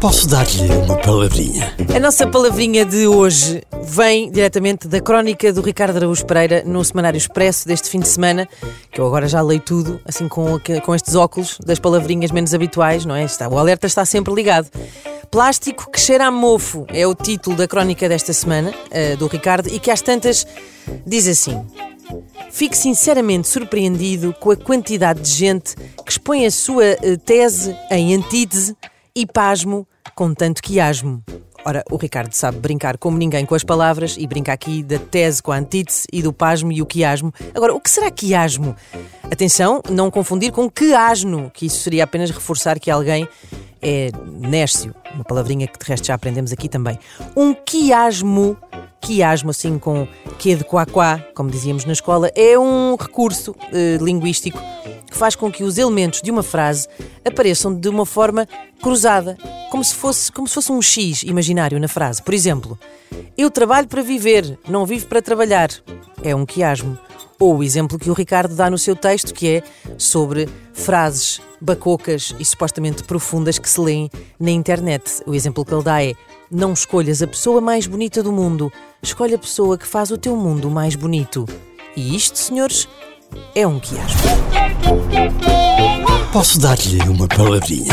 Posso dar-lhe uma palavrinha? A nossa palavrinha de hoje vem diretamente da crónica do Ricardo Araújo Pereira no Semanário Expresso deste fim de semana, que eu agora já leio tudo, assim com, com estes óculos das palavrinhas menos habituais, não é? Está, o alerta está sempre ligado. Plástico que cheira a mofo é o título da crónica desta semana, uh, do Ricardo, e que às tantas diz assim. Fico sinceramente surpreendido com a quantidade de gente que expõe a sua uh, tese em antítese e pasmo com tanto quiasmo. Ora, o Ricardo sabe brincar como ninguém com as palavras e brinca aqui da tese com a antítese e do pasmo e o quiasmo. Agora, o que será quiasmo? Atenção, não confundir com quiasno, que isso seria apenas reforçar que alguém é nércio, uma palavrinha que de resto já aprendemos aqui também. Um quiasmo, quiasmo assim com que de quá, quá como dizíamos na escola, é um recurso eh, linguístico faz com que os elementos de uma frase apareçam de uma forma cruzada, como se fosse, como se fosse um X imaginário na frase. Por exemplo, eu trabalho para viver, não vivo para trabalhar. É um quiasmo. Ou o exemplo que o Ricardo dá no seu texto, que é sobre frases bacocas e supostamente profundas que se leem na internet. O exemplo que ele dá é: Não escolhas a pessoa mais bonita do mundo, escolhe a pessoa que faz o teu mundo mais bonito. E isto, senhores, é um quiasmo. Posso dar-lhe uma palavrinha?